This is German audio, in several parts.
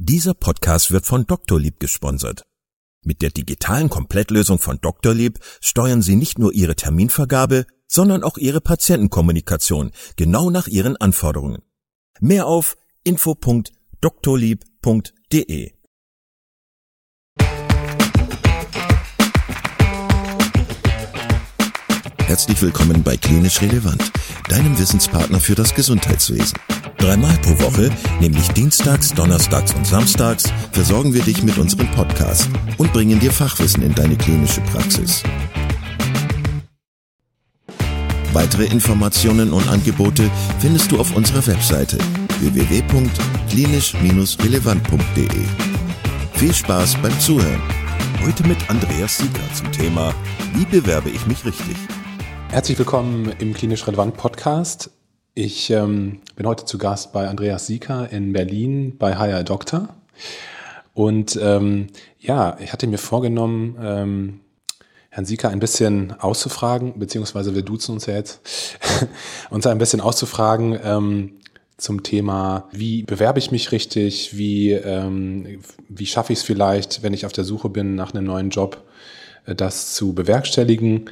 Dieser Podcast wird von Doktorlieb gesponsert. Mit der digitalen Komplettlösung von Doktorlieb steuern Sie nicht nur Ihre Terminvergabe, sondern auch Ihre Patientenkommunikation genau nach Ihren Anforderungen. Mehr auf info.doktorlieb.de Herzlich willkommen bei Klinisch Relevant, deinem Wissenspartner für das Gesundheitswesen. Dreimal pro Woche, nämlich Dienstags, Donnerstags und Samstags, versorgen wir dich mit unserem Podcast und bringen dir Fachwissen in deine klinische Praxis. Weitere Informationen und Angebote findest du auf unserer Webseite www.klinisch-relevant.de. Viel Spaß beim Zuhören. Heute mit Andreas Sieger zum Thema Wie bewerbe ich mich richtig? Herzlich willkommen im Klinisch Relevant Podcast. Ich ähm, bin heute zu Gast bei Andreas Sieker in Berlin bei Higher Doctor. Und ähm, ja, ich hatte mir vorgenommen, ähm, Herrn Sieker ein bisschen auszufragen, beziehungsweise wir duzen uns ja jetzt, uns ein bisschen auszufragen ähm, zum Thema, wie bewerbe ich mich richtig, wie, ähm, wie schaffe ich es vielleicht, wenn ich auf der Suche bin nach einem neuen Job, äh, das zu bewerkstelligen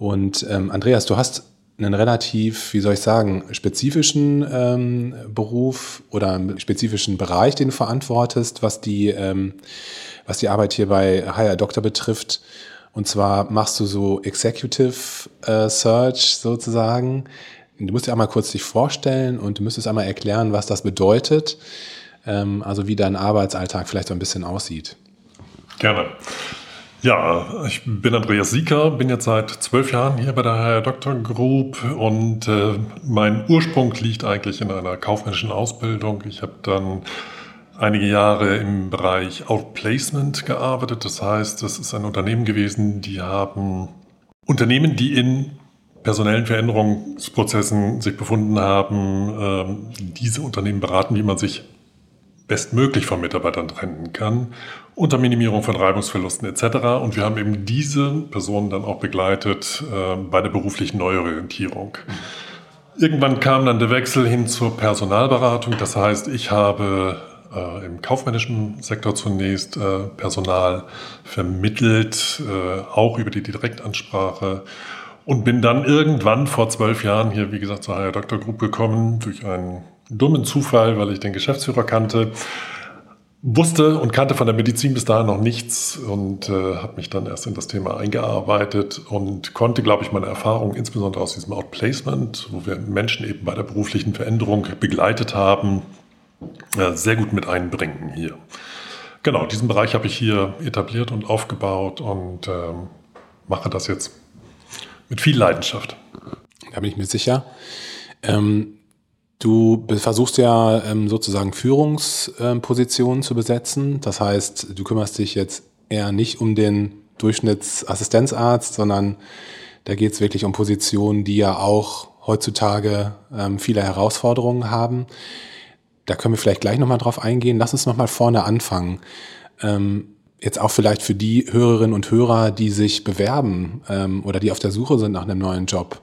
und ähm, Andreas, du hast einen relativ, wie soll ich sagen, spezifischen ähm, Beruf oder einen spezifischen Bereich, den du verantwortest, was die, ähm, was die Arbeit hier bei Higher Doctor betrifft. Und zwar machst du so Executive äh, Search sozusagen. Du musst dir einmal kurz dich vorstellen und du müsstest einmal erklären, was das bedeutet, ähm, also wie dein Arbeitsalltag vielleicht so ein bisschen aussieht. Gerne. Ja, ich bin Andreas Sieker, bin jetzt seit zwölf Jahren hier bei der HR Doctor Group und äh, mein Ursprung liegt eigentlich in einer kaufmännischen Ausbildung. Ich habe dann einige Jahre im Bereich Outplacement gearbeitet. Das heißt, das ist ein Unternehmen gewesen, die haben Unternehmen, die in personellen Veränderungsprozessen sich befunden haben, äh, diese Unternehmen beraten, wie man sich bestmöglich von Mitarbeitern trennen kann, unter Minimierung von Reibungsverlusten etc. Und wir haben eben diese Personen dann auch begleitet äh, bei der beruflichen Neuorientierung. Irgendwann kam dann der Wechsel hin zur Personalberatung. Das heißt, ich habe äh, im kaufmännischen Sektor zunächst äh, Personal vermittelt, äh, auch über die Direktansprache und bin dann irgendwann vor zwölf Jahren hier, wie gesagt, zur HR Dr. Group gekommen durch einen dummen Zufall, weil ich den Geschäftsführer kannte, wusste und kannte von der Medizin bis dahin noch nichts und äh, habe mich dann erst in das Thema eingearbeitet und konnte, glaube ich, meine Erfahrungen insbesondere aus diesem Outplacement, wo wir Menschen eben bei der beruflichen Veränderung begleitet haben, äh, sehr gut mit einbringen hier. Genau, diesen Bereich habe ich hier etabliert und aufgebaut und äh, mache das jetzt mit viel Leidenschaft. Da bin ich mir sicher. Ähm, Du versuchst ja ähm, sozusagen Führungspositionen zu besetzen. Das heißt, du kümmerst dich jetzt eher nicht um den Durchschnittsassistenzarzt, sondern da geht es wirklich um Positionen, die ja auch heutzutage ähm, viele Herausforderungen haben. Da können wir vielleicht gleich nochmal drauf eingehen. Lass uns nochmal vorne anfangen. Ähm, jetzt auch vielleicht für die Hörerinnen und Hörer, die sich bewerben oder die auf der Suche sind nach einem neuen Job.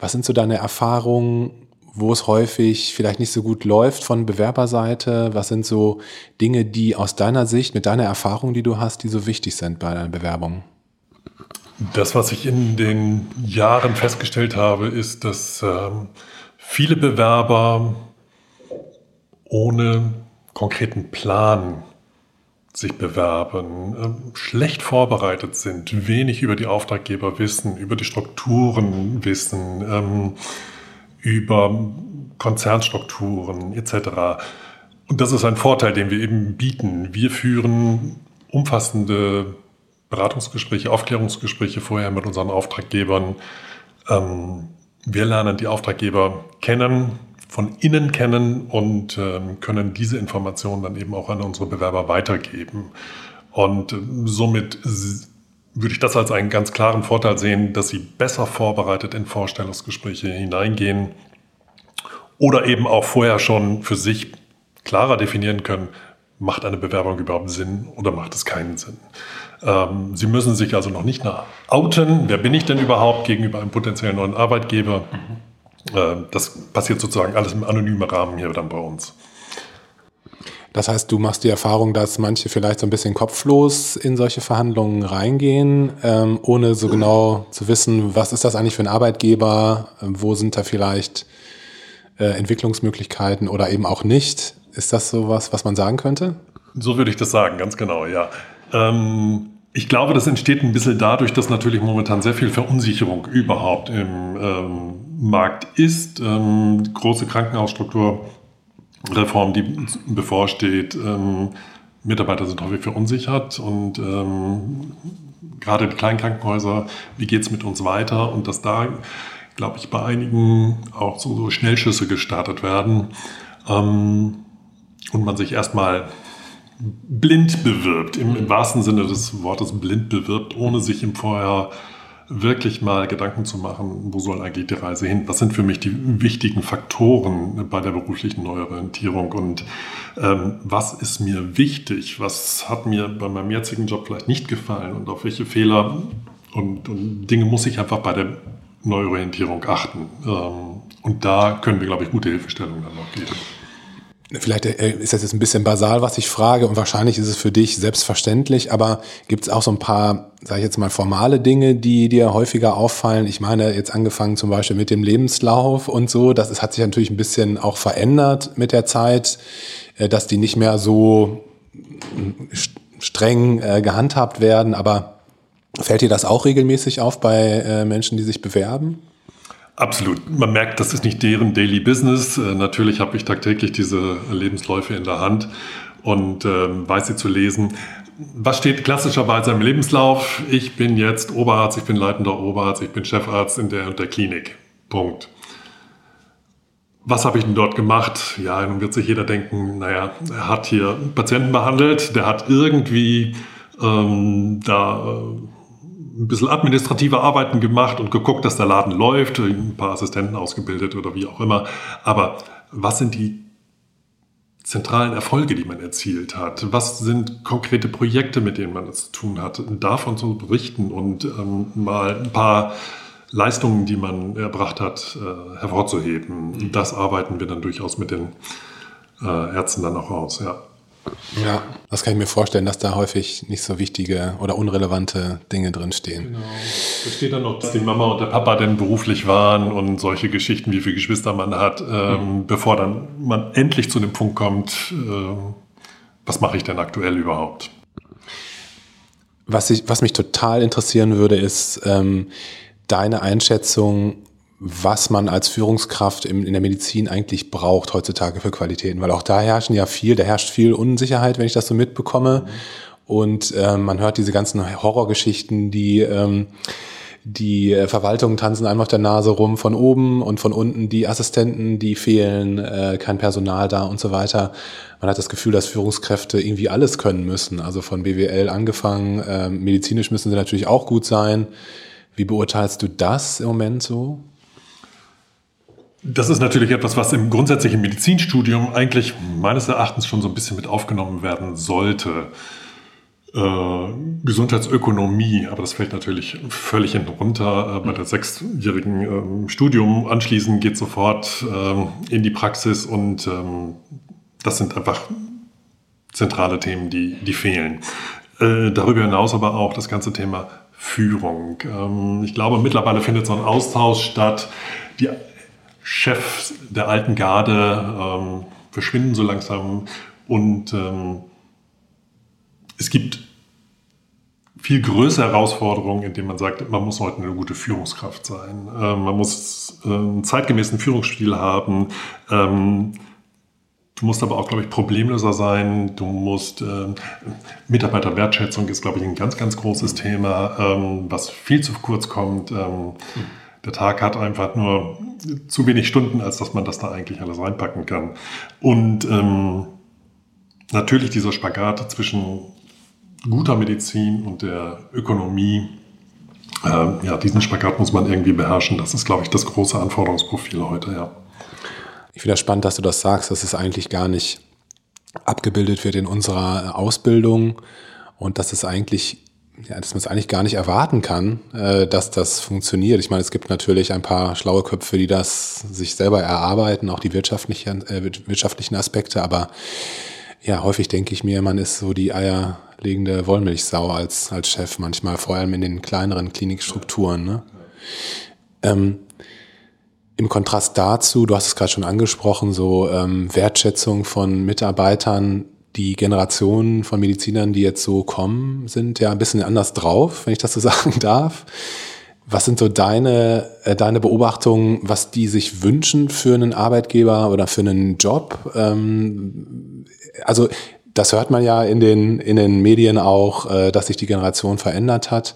Was sind so deine Erfahrungen? Wo es häufig vielleicht nicht so gut läuft von Bewerberseite? Was sind so Dinge, die aus deiner Sicht, mit deiner Erfahrung, die du hast, die so wichtig sind bei einer Bewerbung? Das, was ich in den Jahren festgestellt habe, ist, dass ähm, viele Bewerber ohne konkreten Plan sich bewerben, ähm, schlecht vorbereitet sind, wenig über die Auftraggeber wissen, über die Strukturen wissen, ähm, über Konzernstrukturen etc. Und das ist ein Vorteil, den wir eben bieten. Wir führen umfassende Beratungsgespräche, Aufklärungsgespräche vorher mit unseren Auftraggebern. Ähm, wir lernen die Auftraggeber kennen, von innen kennen und ähm, können diese Informationen dann eben auch an unsere Bewerber weitergeben. Und ähm, somit würde ich das als einen ganz klaren Vorteil sehen, dass sie besser vorbereitet in Vorstellungsgespräche hineingehen oder eben auch vorher schon für sich klarer definieren können, macht eine Bewerbung überhaupt Sinn oder macht es keinen Sinn. Ähm, sie müssen sich also noch nicht nach outen, wer bin ich denn überhaupt gegenüber einem potenziellen neuen Arbeitgeber. Mhm. Äh, das passiert sozusagen alles im anonymen Rahmen hier dann bei uns. Das heißt, du machst die Erfahrung, dass manche vielleicht so ein bisschen kopflos in solche Verhandlungen reingehen, ähm, ohne so genau zu wissen, was ist das eigentlich für ein Arbeitgeber, ähm, wo sind da vielleicht äh, Entwicklungsmöglichkeiten oder eben auch nicht. Ist das so was, was man sagen könnte? So würde ich das sagen, ganz genau, ja. Ähm, ich glaube, das entsteht ein bisschen dadurch, dass natürlich momentan sehr viel Verunsicherung überhaupt im ähm, Markt ist. Ähm, große Krankenhausstrukturreform, die bevorsteht. Ähm, Mitarbeiter sind häufig verunsichert und ähm, gerade die kleinen Krankenhäuser, wie geht es mit uns weiter? Und dass da, glaube ich, bei einigen auch so, so Schnellschüsse gestartet werden ähm, und man sich erstmal blind bewirbt, im, im, wahrsten Sinne des Wortes blind bewirbt, ohne sich im Vorher wirklich mal Gedanken zu machen, wo soll eigentlich die Reise hin? Was sind für mich die wichtigen Faktoren bei der beruflichen Neuorientierung und ähm, was ist mir wichtig? Was hat mir bei meinem jetzigen Job vielleicht nicht gefallen und auf welche Fehler und, und Dinge muss ich einfach bei der Neuorientierung achten? Ähm, und da können wir, glaube ich, gute Hilfestellungen dann noch geben. Vielleicht äh, ist das jetzt ein bisschen basal, was ich frage, und wahrscheinlich ist es für dich selbstverständlich, aber gibt es auch so ein paar, sage ich jetzt mal, formale Dinge, die dir häufiger auffallen? Ich meine, jetzt angefangen zum Beispiel mit dem Lebenslauf und so, das ist, hat sich natürlich ein bisschen auch verändert mit der Zeit, äh, dass die nicht mehr so äh, streng gehandhabt werden, aber fällt dir das auch regelmäßig auf bei Menschen, die sich bewerben? Absolut. Man merkt, das ist nicht deren Daily Business. Äh, natürlich habe ich tagtäglich diese Lebensläufe in der Hand und ähm, weiß sie zu lesen. Was steht klassischerweise im Lebenslauf? Ich bin jetzt Oberarzt, ich bin leitender Oberarzt, ich bin Chefarzt in der und der Klinik. Punkt. Was habe ich denn dort gemacht? Ja, nun wird sich jeder denken, naja, er hat hier Patienten behandelt, der hat irgendwie ähm, da äh, ein bisschen administrative Arbeiten gemacht und geguckt, dass der Laden läuft, ein paar Assistenten ausgebildet oder wie auch immer. Aber was sind die zentralen Erfolge, die man erzielt hat? Was sind konkrete Projekte, mit denen man es zu tun hat? Davon zu berichten und ähm, mal ein paar Leistungen, die man erbracht hat, äh, hervorzuheben. Das arbeiten wir dann durchaus mit den äh, Ärzten dann auch aus, ja. Ja, das kann ich mir vorstellen, dass da häufig nicht so wichtige oder unrelevante Dinge drinstehen. Genau. Da steht dann noch, dass die Mama und der Papa denn beruflich waren und solche Geschichten, wie viele Geschwister man hat, ähm, mhm. bevor dann man endlich zu dem Punkt kommt, äh, was mache ich denn aktuell überhaupt? Was, ich, was mich total interessieren würde, ist ähm, deine Einschätzung was man als Führungskraft in, in der Medizin eigentlich braucht heutzutage für Qualitäten, weil auch da herrschen ja viel, da herrscht viel Unsicherheit, wenn ich das so mitbekomme. Und äh, man hört diese ganzen Horrorgeschichten, die ähm, die äh, Verwaltungen tanzen einem auf der Nase rum von oben und von unten die Assistenten, die fehlen, äh, kein Personal da und so weiter. Man hat das Gefühl, dass Führungskräfte irgendwie alles können müssen. Also von BWL angefangen, äh, medizinisch müssen sie natürlich auch gut sein. Wie beurteilst du das im Moment so? Das ist natürlich etwas, was im grundsätzlichen Medizinstudium eigentlich meines Erachtens schon so ein bisschen mit aufgenommen werden sollte. Äh, Gesundheitsökonomie, aber das fällt natürlich völlig hinten runter. Äh, bei der sechsjährigen äh, Studium anschließend geht sofort ähm, in die Praxis und ähm, das sind einfach zentrale Themen, die, die fehlen. Äh, darüber hinaus aber auch das ganze Thema Führung. Ähm, ich glaube, mittlerweile findet so ein Austausch statt. Die Chefs der alten Garde ähm, verschwinden so langsam und ähm, es gibt viel größere Herausforderungen, indem man sagt, man muss heute eine gute Führungskraft sein. Ähm, man muss äh, einen zeitgemäßen Führungsstil haben. Ähm, du musst aber auch, glaube ich, Problemlöser sein. Du musst äh, Mitarbeiterwertschätzung ist, glaube ich, ein ganz, ganz großes Thema, ähm, was viel zu kurz kommt. Ähm, der Tag hat einfach nur zu wenig Stunden, als dass man das da eigentlich alles reinpacken kann. Und ähm, natürlich dieser Spagat zwischen guter Medizin und der Ökonomie, ähm, ja, diesen Spagat muss man irgendwie beherrschen. Das ist, glaube ich, das große Anforderungsprofil heute, ja. Ich finde das spannend, dass du das sagst, dass es eigentlich gar nicht abgebildet wird in unserer Ausbildung und dass es eigentlich ja, dass man es eigentlich gar nicht erwarten kann, äh, dass das funktioniert. Ich meine, es gibt natürlich ein paar schlaue Köpfe, die das sich selber erarbeiten, auch die wirtschaftlichen, äh, wirtschaftlichen Aspekte, aber ja, häufig denke ich mir, man ist so die eierlegende Wollmilchsau als, als Chef manchmal, vor allem in den kleineren Klinikstrukturen. Ne? Ähm, Im Kontrast dazu, du hast es gerade schon angesprochen, so ähm, Wertschätzung von Mitarbeitern, die Generationen von Medizinern, die jetzt so kommen, sind ja ein bisschen anders drauf, wenn ich das so sagen darf. Was sind so deine, äh, deine Beobachtungen, was die sich wünschen für einen Arbeitgeber oder für einen Job? Ähm, also das hört man ja in den, in den Medien auch, äh, dass sich die Generation verändert hat.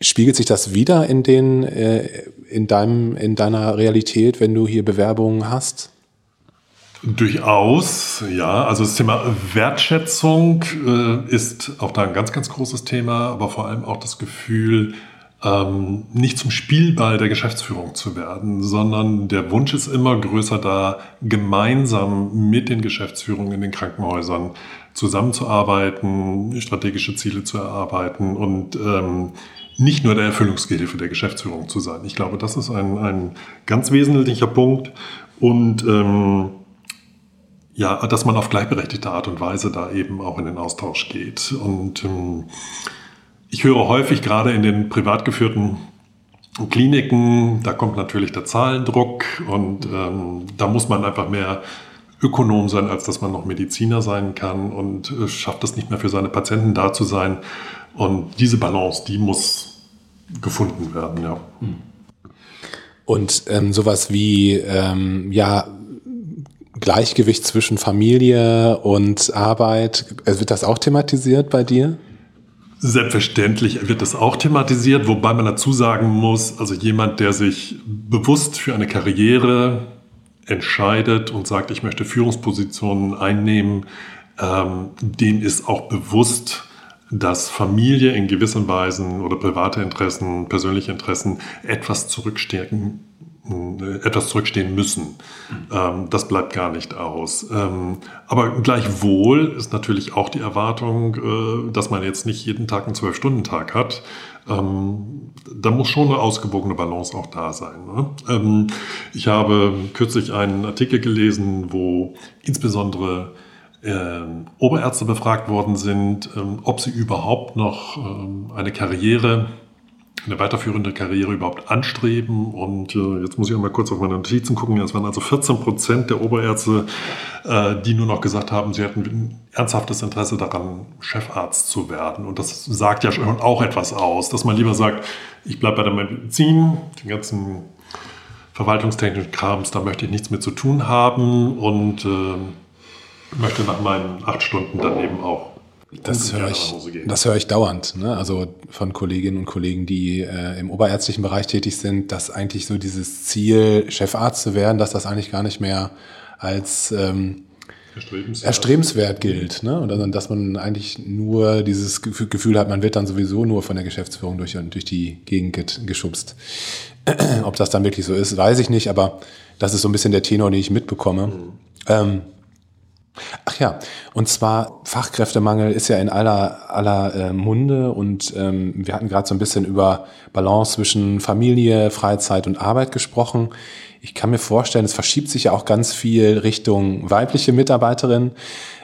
Spiegelt sich das wieder in den, äh, in deinem, in deiner Realität, wenn du hier Bewerbungen hast? Durchaus, ja. Also das Thema Wertschätzung äh, ist auch da ein ganz, ganz großes Thema, aber vor allem auch das Gefühl, ähm, nicht zum Spielball der Geschäftsführung zu werden, sondern der Wunsch ist immer größer da, gemeinsam mit den Geschäftsführungen in den Krankenhäusern zusammenzuarbeiten, strategische Ziele zu erarbeiten und ähm, nicht nur der Erfüllungsgehilfe der Geschäftsführung zu sein. Ich glaube, das ist ein, ein ganz wesentlicher Punkt und ähm, ja, dass man auf gleichberechtigte Art und Weise da eben auch in den Austausch geht. Und ähm, ich höre häufig gerade in den privat geführten Kliniken, da kommt natürlich der Zahlendruck und ähm, da muss man einfach mehr Ökonom sein, als dass man noch Mediziner sein kann und äh, schafft es nicht mehr für seine Patienten da zu sein. Und diese Balance, die muss gefunden werden, ja. Und ähm, sowas wie, ähm, ja, Gleichgewicht zwischen Familie und Arbeit, äh, wird das auch thematisiert bei dir? Selbstverständlich wird das auch thematisiert, wobei man dazu sagen muss, also jemand, der sich bewusst für eine Karriere entscheidet und sagt, ich möchte Führungspositionen einnehmen, ähm, dem ist auch bewusst, dass Familie in gewissen Weisen oder private Interessen, persönliche Interessen etwas zurückstärken äh, etwas zurückstehen müssen. Ähm, das bleibt gar nicht aus. Ähm, aber gleichwohl ist natürlich auch die Erwartung, äh, dass man jetzt nicht jeden Tag einen Zwölf-Stunden-Tag hat. Ähm, da muss schon eine ausgewogene Balance auch da sein. Ne? ich habe kürzlich einen Artikel gelesen, wo insbesondere äh, Oberärzte befragt worden sind, ob sie überhaupt noch eine Karriere eine weiterführende Karriere überhaupt anstreben. Und äh, jetzt muss ich auch mal kurz auf meine Notizen gucken. Es waren also 14 Prozent der Oberärzte, äh, die nur noch gesagt haben, sie hätten ein ernsthaftes Interesse daran, Chefarzt zu werden. Und das sagt ja schon auch etwas aus, dass man lieber sagt, ich bleibe bei der Medizin, den ganzen verwaltungstechnischen Krams, da möchte ich nichts mit zu tun haben und äh, möchte nach meinen acht Stunden dann eben auch das höre ich, das höre ich dauernd. Ne? Also von Kolleginnen und Kollegen, die äh, im oberärztlichen Bereich tätig sind, dass eigentlich so dieses Ziel, Chefarzt zu werden, dass das eigentlich gar nicht mehr als ähm, erstrebenswert. erstrebenswert gilt. Ne? Und dann, dass man eigentlich nur dieses Gefühl hat, man wird dann sowieso nur von der Geschäftsführung durch, durch die Gegend geschubst. Ob das dann wirklich so ist, weiß ich nicht, aber das ist so ein bisschen der Tenor, den ich mitbekomme. Mhm. Ähm, Ach ja, und zwar Fachkräftemangel ist ja in aller, aller äh, Munde und ähm, wir hatten gerade so ein bisschen über Balance zwischen Familie, Freizeit und Arbeit gesprochen. Ich kann mir vorstellen, es verschiebt sich ja auch ganz viel Richtung weibliche Mitarbeiterin.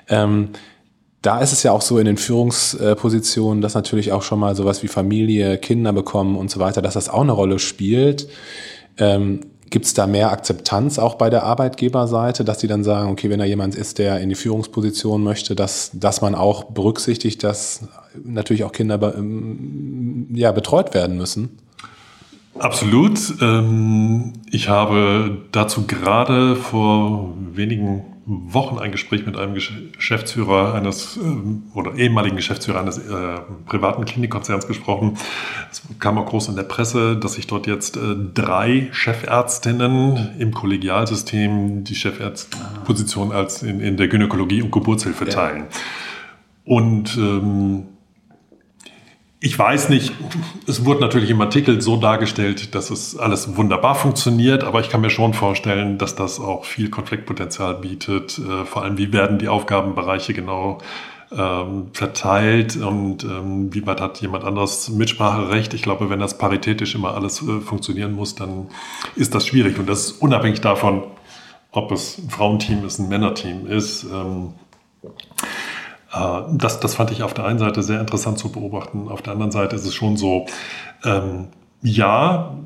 Ähm, da ist es ja auch so in den Führungspositionen, dass natürlich auch schon mal sowas wie Familie, Kinder bekommen und so weiter, dass das auch eine Rolle spielt. Ähm, Gibt es da mehr Akzeptanz auch bei der Arbeitgeberseite, dass die dann sagen, okay, wenn da jemand ist, der in die Führungsposition möchte, dass, dass man auch berücksichtigt, dass natürlich auch Kinder ähm, ja, betreut werden müssen? Absolut. Ähm, ich habe dazu gerade vor wenigen Wochen ein Gespräch mit einem Geschäftsführer eines ähm, oder ehemaligen Geschäftsführer eines äh, privaten Klinikkonzerns gesprochen. Es kam auch groß in der Presse, dass sich dort jetzt äh, drei Chefärztinnen im Kollegialsystem die Chefärztposition als in, in der Gynäkologie und Geburtshilfe teilen. Ja. Und ähm, ich weiß nicht, es wurde natürlich im Artikel so dargestellt, dass es alles wunderbar funktioniert, aber ich kann mir schon vorstellen, dass das auch viel Konfliktpotenzial bietet. Äh, vor allem, wie werden die Aufgabenbereiche genau ähm, verteilt und ähm, wie weit hat jemand anderes Mitspracherecht. Ich glaube, wenn das paritätisch immer alles äh, funktionieren muss, dann ist das schwierig. Und das ist unabhängig davon, ob es ein Frauenteam ist, ein Männerteam ist. Ähm, Äh, das, das fand ich auf der einen Seite sehr interessant zu beobachten. Auf der anderen Seite ist es schon so, ähm, ja,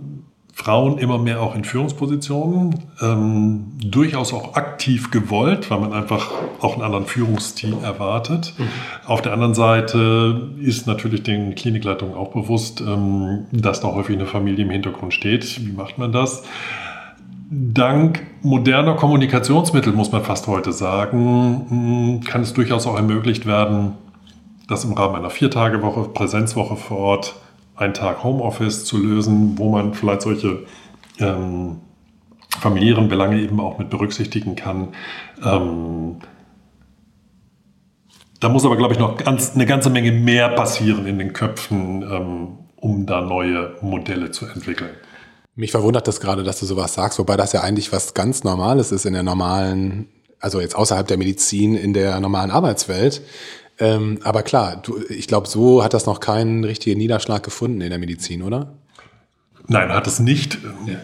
Frauen immer mehr auch in Führungspositionen, ähm, durchaus auch aktiv gewollt, weil man einfach auch einen anderen Führungsstil erwartet. Mhm. Auf der anderen Seite ist natürlich den Klinikleitungen auch bewusst, ähm, dass da häufig eine Familie im Hintergrund steht. Wie macht man das? Dank moderner Kommunikationsmittel, muss man fast heute sagen, hm, kann es durchaus auch ermöglicht werden, dass im Rahmen einer Viertagewoche, Präsenzwoche vor Ort, ein Tag Homeoffice zu lösen, wo man vielleicht solche ähm, familiären Belange eben auch mit berücksichtigen kann. Ähm, da muss aber, glaube ich, noch ganz, eine ganze Menge mehr passieren in den Köpfen, ähm, um da neue Modelle zu entwickeln. Mich verwundert das gerade, dass du sowas sagst, wobei das ja eigentlich was ganz Normales ist in der normalen, also jetzt außerhalb der Medizin, in der normalen Arbeitswelt. Ähm, aber klar, du, ich glaube, so hat das noch keinen richtigen Niederschlag gefunden in der Medizin, oder? Nein, hat es nicht.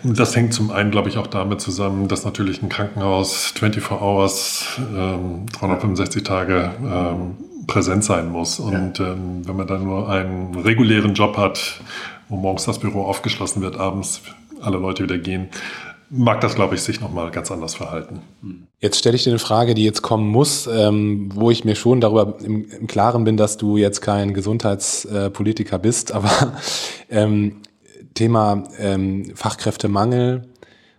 Das hängt zum einen, glaube ich, auch damit zusammen, dass natürlich ein Krankenhaus 24 Hours, ähm, 365 Tage ähm, präsent sein muss. Und ja. ähm, wenn man dann nur einen regulären Job hat, wo morgens das Büro aufgeschlossen wird, abends alle Leute wieder gehen, mag das, glaube ich, sich nochmal ganz anders verhalten. Jetzt stelle ich dir eine Frage, die jetzt kommen muss, ähm, wo ich mir schon darüber im, im, Klaren bin, dass du jetzt kein Gesundheitspolitiker bist, aber ähm, Thema ähm, Fachkräftemangel,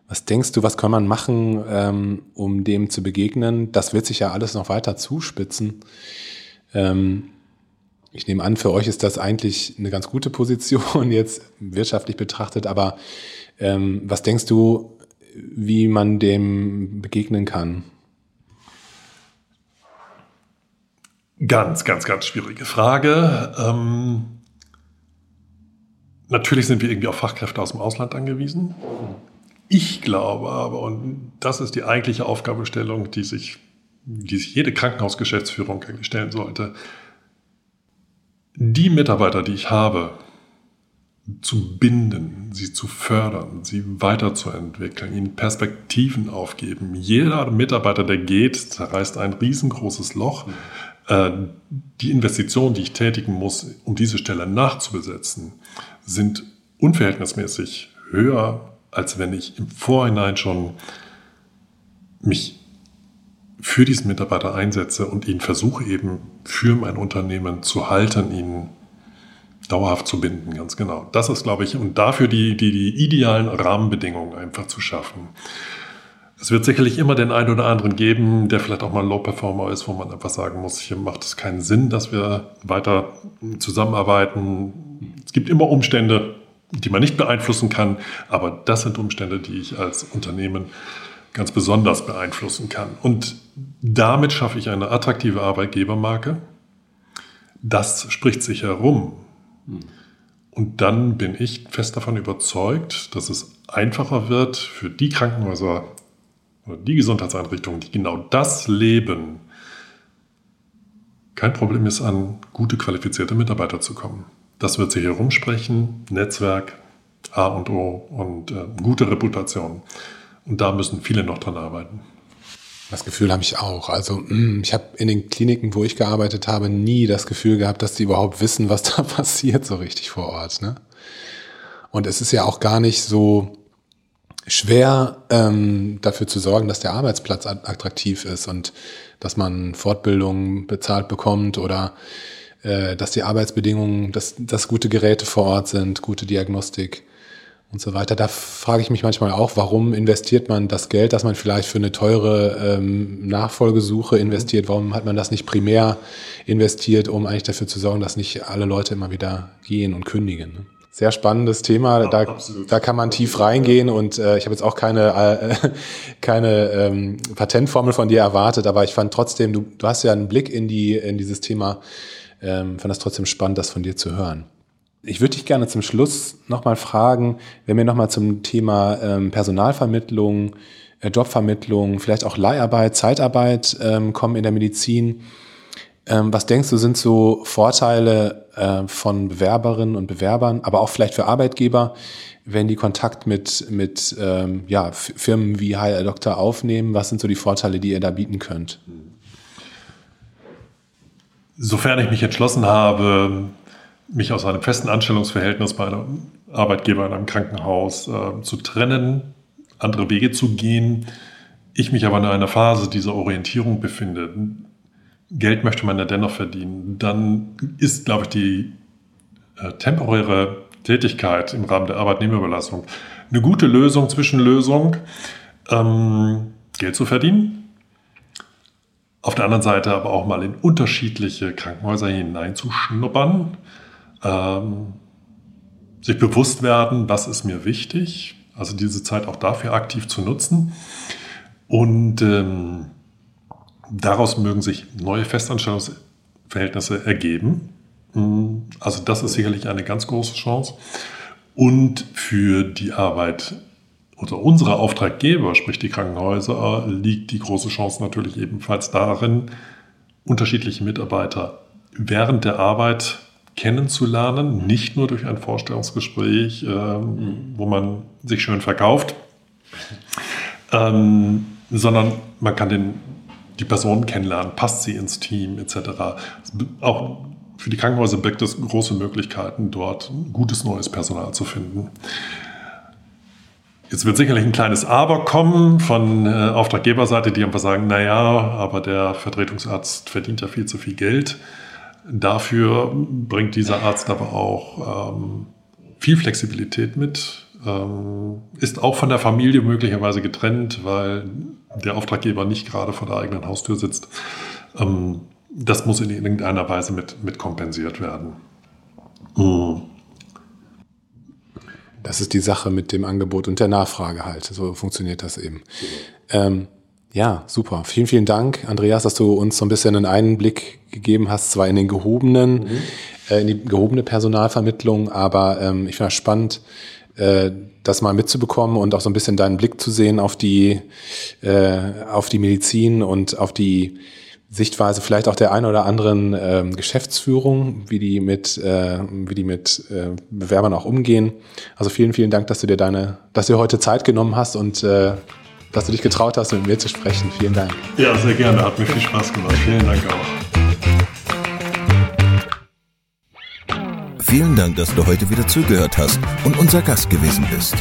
was denkst du, was kann man machen, ähm, um dem zu begegnen? Das wird sich ja alles noch weiter zuspitzen. Ähm, ich nehme an, für euch ist das eigentlich eine ganz gute Position jetzt wirtschaftlich betrachtet, aber ähm, was denkst du, wie man dem begegnen kann? Ganz, ganz, ganz schwierige Frage. Ähm, natürlich sind wir irgendwie auf Fachkräfte aus dem Ausland angewiesen. Ich glaube aber, und das ist die eigentliche Aufgabenstellung, die sich, die sich jede Krankenhausgeschäftsführung stellen sollte, die Mitarbeiter, die ich habe, zu binden, sie zu fördern, sie weiterzuentwickeln, ihnen Perspektiven aufgeben. Jeder Mitarbeiter, der geht, zerreißt ein riesengroßes Loch. Äh, die Investitionen, die ich tätigen muss, um diese Stelle nachzubesetzen, sind unverhältnismäßig höher, als wenn ich im Vorhinein schon mich für diesen Mitarbeiter einsetze und ihn versuche eben für mein Unternehmen zu halten, ihn dauerhaft zu binden, ganz genau. Das ist, glaube ich, und dafür die, die, die idealen Rahmenbedingungen einfach zu schaffen. Es wird sicherlich immer den einen oder anderen geben, der vielleicht auch mal Low-Performer ist, wo man einfach sagen muss, hier macht es keinen Sinn, dass wir weiter zusammenarbeiten. Es gibt immer Umstände, die man nicht beeinflussen kann, aber das sind Umstände, die ich als Unternehmen ganz besonders beeinflussen kann. Und damit schaffe ich eine attraktive Arbeitgebermarke. Das spricht sich herum. Und dann bin ich fest davon überzeugt, dass es einfacher wird für die Krankenhäuser oder die Gesundheitseinrichtungen, die genau das leben, kein Problem ist, an gute qualifizierte Mitarbeiter zu kommen. Das wird sich herumsprechen, Netzwerk, A und O und äh, gute Reputation. Und da müssen viele noch dran arbeiten. Das Gefühl habe ich auch. Also mm, ich habe in den Kliniken, wo ich gearbeitet habe, nie das Gefühl gehabt, dass die überhaupt wissen, was da passiert, so richtig vor Ort. Ne? Und es ist ja auch gar nicht so schwer, ähm, dafür zu sorgen, dass der Arbeitsplatz attraktiv ist und dass man Fortbildungen bezahlt bekommt oder äh, dass die Arbeitsbedingungen, dass, dass gute Geräte vor Ort sind, gute Diagnostik und so weiter. Da frage ich mich manchmal auch, warum investiert man das Geld, das man vielleicht für eine teure ähm, Nachfolgesuche investiert, warum hat man das nicht primär investiert, um eigentlich dafür zu sorgen, dass nicht alle Leute immer wieder gehen und kündigen. Ne? Sehr spannendes Thema, ja, da, da kann man tief reingehen und äh, ich habe jetzt auch keine, äh, keine ähm, Patentformel von dir erwartet, aber ich fand trotzdem, du, du hast ja einen Blick in, die, in dieses Thema, ähm, fand das trotzdem spannend, das von dir zu hören. Ich würde dich gerne zum Schluss nochmal fragen, wenn wir nochmal zum Thema ähm, Personalvermittlung, äh, Jobvermittlung, vielleicht auch Leiharbeit, Zeitarbeit ähm, kommen in der Medizin. Ähm, was denkst du, sind so Vorteile äh, von Bewerberinnen und Bewerbern, aber auch vielleicht für Arbeitgeber, wenn die Kontakt mit, mit ja, Firmen wie HR Doktor aufnehmen? Was sind so die Vorteile, die ihr da bieten könnt? sofern ich mich entschlossen habe, mich aus einem festen Anstellungsverhältnis bei einem Arbeitgeber in einem Krankenhaus äh, zu trennen, andere Wege zu gehen, ich mich aber in einer Phase dieser Orientierung befinde, Geld möchte man ja dennoch verdienen, dann ist, glaube ich, die äh, temporäre Tätigkeit im Rahmen der Arbeitnehmerüberlassung eine gute Lösung, Zwischenlösung, ähm, Geld zu verdienen. Auf der anderen Seite aber auch mal in unterschiedliche Krankenhäuser hineinzuschnuppern, ähm, sich bewusst werden, was ist mir wichtig, also diese Zeit auch dafür aktiv zu nutzen. Und ähm, daraus mögen sich neue Festanstellungsverhältnisse ergeben. Mm, also das ist sicherlich eine ganz große Chance. Und für die Arbeit oder unsere Auftraggeber, sprich die Krankenhäuser, liegt die große Chance natürlich ebenfalls darin, unterschiedliche Mitarbeiter während der Arbeit kennenzulernen, nicht nur durch ein Vorstellungsgespräch, ähm, wo man sich schön verkauft, ähm, sondern man kann den, die Person kennenlernen, passt sie ins Team etc. Auch für die Krankenhäuser birgt es große Möglichkeiten, dort gutes neues Personal zu finden. Jetzt wird sicherlich ein kleines Aber kommen von äh, Auftraggeberseite, die einfach sagen, naja, aber der Vertretungsarzt verdient ja viel zu viel Geld. Dafür bringt dieser Arzt aber auch ähm, viel Flexibilität mit, ähm, ist auch von der Familie möglicherweise getrennt, weil der Auftraggeber nicht gerade vor der eigenen Haustür sitzt. Ähm, das muss in irgendeiner Weise mit, mit kompensiert werden. Mhm. Das ist die Sache mit dem Angebot und der Nachfrage halt. So funktioniert das eben. Ähm, ja, super. Vielen, vielen Dank, Andreas, dass du uns so ein bisschen einen Einblick gegeben hast, zwar in den gehobenen, mhm. äh, in die gehobene Personalvermittlung, aber ähm, ich finde es spannend, äh, das mal mitzubekommen und auch so ein bisschen deinen Blick zu sehen auf die, äh, auf die Medizin und auf die Sichtweise vielleicht auch der ein oder anderen äh, Geschäftsführung, wie die mit, äh, wie die mit äh, Bewerbern auch umgehen. Also vielen, vielen Dank, dass du dir deine, dass du heute Zeit genommen hast und äh, dass du dich getraut hast, mit mir zu sprechen. Vielen Dank. Ja, sehr gerne. Hat mir viel Spaß gemacht. Vielen Dank auch. Vielen Dank, dass du heute wieder zugehört hast und unser Gast gewesen bist.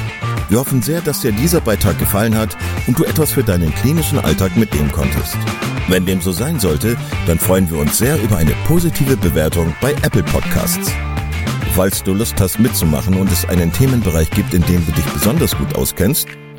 Wir hoffen sehr, dass dir dieser Beitrag gefallen hat und du etwas für deinen klinischen Alltag mitnehmen konntest. Wenn dem so sein sollte, dann freuen wir uns sehr über eine positive Bewertung bei Apple Podcasts. Falls du Lust hast mitzumachen und es einen Themenbereich gibt, in dem du dich besonders gut auskennst,